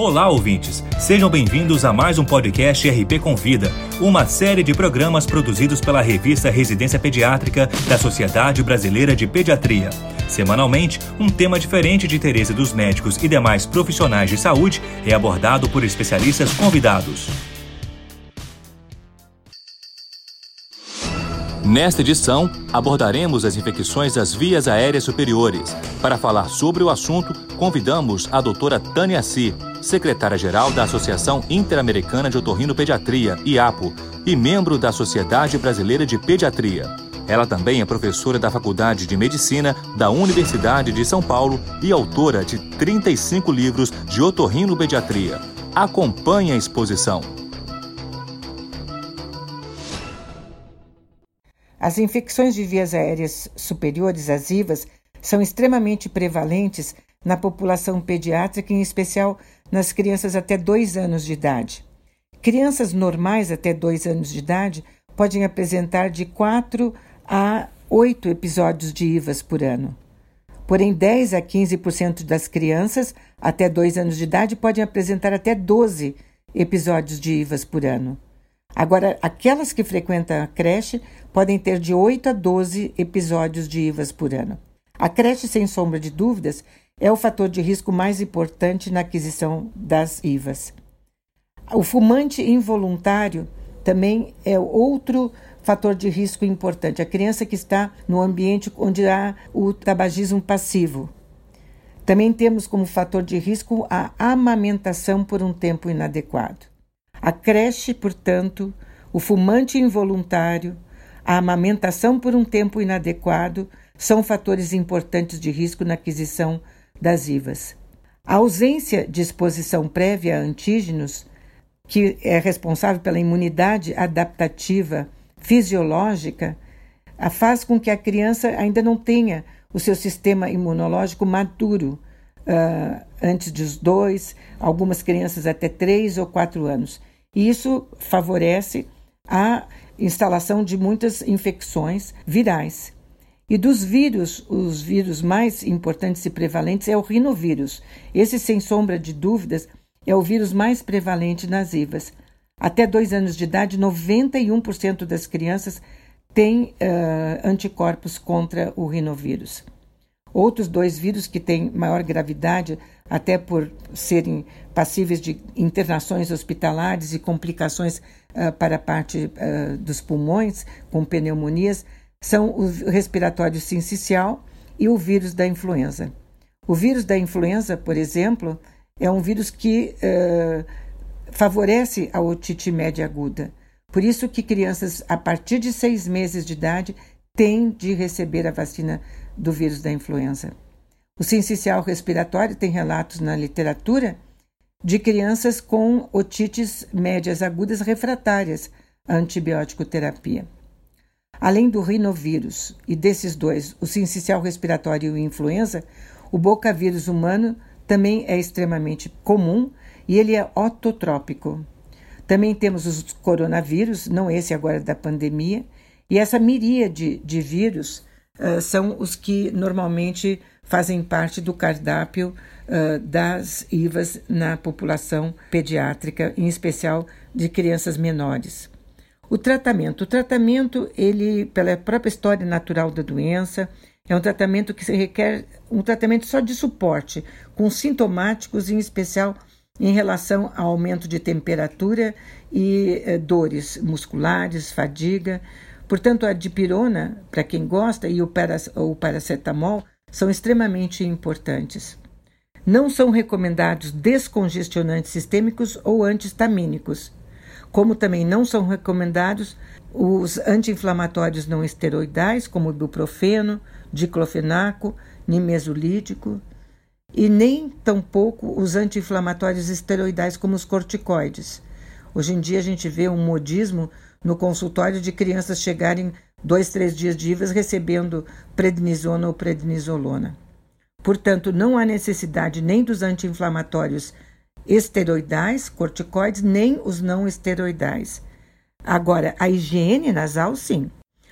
Olá, ouvintes! Sejam bem-vindos a mais um podcast RP Convida, uma série de programas produzidos pela revista Residência Pediátrica da Sociedade Brasileira de Pediatria. Semanalmente, um tema diferente de interesse dos médicos e demais profissionais de saúde é abordado por especialistas convidados. Nesta edição, abordaremos as infecções das vias aéreas superiores. Para falar sobre o assunto, convidamos a doutora Tânia Si, secretária-geral da Associação Interamericana de Otorrinopediatria, IAPO, e membro da Sociedade Brasileira de Pediatria. Ela também é professora da Faculdade de Medicina da Universidade de São Paulo e autora de 35 livros de otorrinopediatria. Acompanhe a exposição. As infecções de vias aéreas superiores às IVAs são extremamente prevalentes na população pediátrica, em especial nas crianças até 2 anos de idade. Crianças normais até 2 anos de idade podem apresentar de 4 a 8 episódios de IVAs por ano. Porém, 10 a 15% das crianças até 2 anos de idade podem apresentar até 12 episódios de IVAs por ano. Agora, aquelas que frequentam a creche podem ter de 8 a 12 episódios de IVAs por ano. A creche, sem sombra de dúvidas, é o fator de risco mais importante na aquisição das IVAs. O fumante involuntário também é outro fator de risco importante. A criança que está no ambiente onde há o tabagismo passivo. Também temos como fator de risco a amamentação por um tempo inadequado. A creche, portanto, o fumante involuntário, a amamentação por um tempo inadequado são fatores importantes de risco na aquisição das IVAs. A ausência de exposição prévia a antígenos, que é responsável pela imunidade adaptativa fisiológica, faz com que a criança ainda não tenha o seu sistema imunológico maduro uh, antes dos dois, algumas crianças até três ou quatro anos. E isso favorece a instalação de muitas infecções virais. E dos vírus, os vírus mais importantes e prevalentes é o rinovírus. Esse, sem sombra de dúvidas, é o vírus mais prevalente nas IVAs. Até dois anos de idade, 91% das crianças têm uh, anticorpos contra o rinovírus. Outros dois vírus que têm maior gravidade, até por serem passíveis de internações hospitalares e complicações uh, para a parte uh, dos pulmões, com pneumonias, são o respiratório sincicial e o vírus da influenza. O vírus da influenza, por exemplo, é um vírus que uh, favorece a otite média aguda. Por isso que crianças a partir de seis meses de idade têm de receber a vacina do vírus da influenza. O sincicial respiratório tem relatos na literatura de crianças com otites médias agudas refratárias à antibiótico terapia. Além do rinovírus e desses dois, o sincicial respiratório e o influenza, o bocavírus humano também é extremamente comum e ele é ototrópico. Também temos os coronavírus, não esse agora da pandemia, e essa miríade de vírus uh, são os que normalmente fazem parte do cardápio uh, das IVAs na população pediátrica, em especial de crianças menores. O tratamento. O tratamento, ele, pela própria história natural da doença, é um tratamento que requer um tratamento só de suporte, com sintomáticos, em especial em relação ao aumento de temperatura e eh, dores musculares, fadiga. Portanto, a dipirona, para quem gosta, e o, o paracetamol são extremamente importantes. Não são recomendados descongestionantes sistêmicos ou antihistamínicos como também não são recomendados os anti-inflamatórios não esteroidais, como ibuprofeno, diclofenaco, nimesulídico, e nem tampouco os anti-inflamatórios esteroidais, como os corticoides. Hoje em dia a gente vê um modismo no consultório de crianças chegarem dois, três dias de IVAs recebendo prednisona ou prednisolona. Portanto, não há necessidade nem dos anti-inflamatórios esteroidais, corticoides, nem os não esteroidais. Agora, a higiene nasal, sim.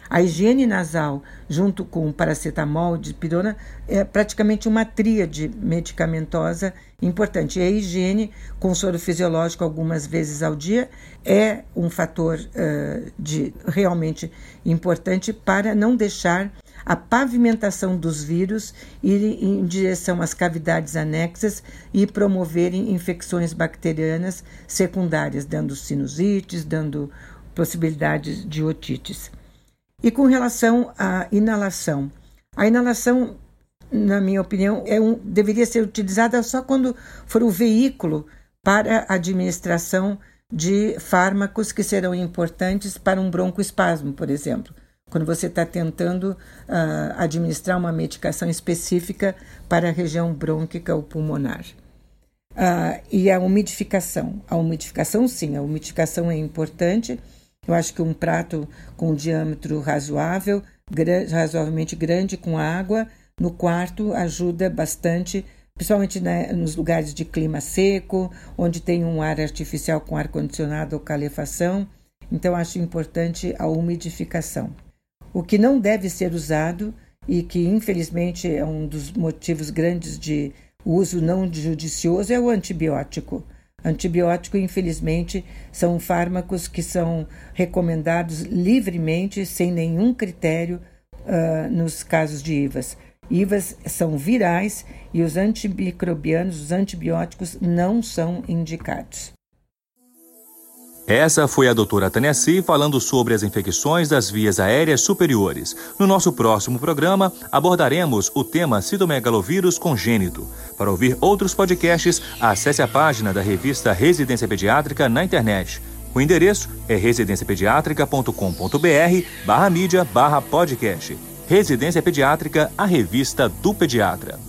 A higiene nasal, junto com paracetamol, dipirona, é praticamente uma tríade medicamentosa importante. E a higiene com soro fisiológico algumas vezes ao dia é um fator uh, de, realmente importante para não deixar a pavimentação dos vírus ir em direção às cavidades anexas e promoverem infecções bacterianas secundárias, dando sinusites, dando possibilidades de otites. E com relação à inalação, a inalação, na minha opinião, é um, deveria ser utilizada só quando for o veículo para a administração de fármacos que serão importantes para um broncoespasmo, por exemplo. Quando você está tentando uh, administrar uma medicação específica para a região brônquica ou pulmonar. Uh, e a umidificação. A umidificação, sim, a umidificação é importante eu acho que um prato com um diâmetro razoável, razoavelmente grande, com água, no quarto ajuda bastante, principalmente né, nos lugares de clima seco, onde tem um ar artificial com ar-condicionado ou calefação. Então, acho importante a umidificação. O que não deve ser usado e que, infelizmente, é um dos motivos grandes de uso não judicioso é o antibiótico. Antibiótico, infelizmente, são fármacos que são recomendados livremente, sem nenhum critério, uh, nos casos de IVAs. IVAs são virais e os antimicrobianos, os antibióticos, não são indicados. Essa foi a doutora Tânia Si falando sobre as infecções das vias aéreas superiores. No nosso próximo programa, abordaremos o tema citomegalovírus congênito. Para ouvir outros podcasts, acesse a página da revista Residência Pediátrica na internet. O endereço é residenciapediatrica.com.br barra mídia barra podcast. Residência Pediátrica, a revista do pediatra.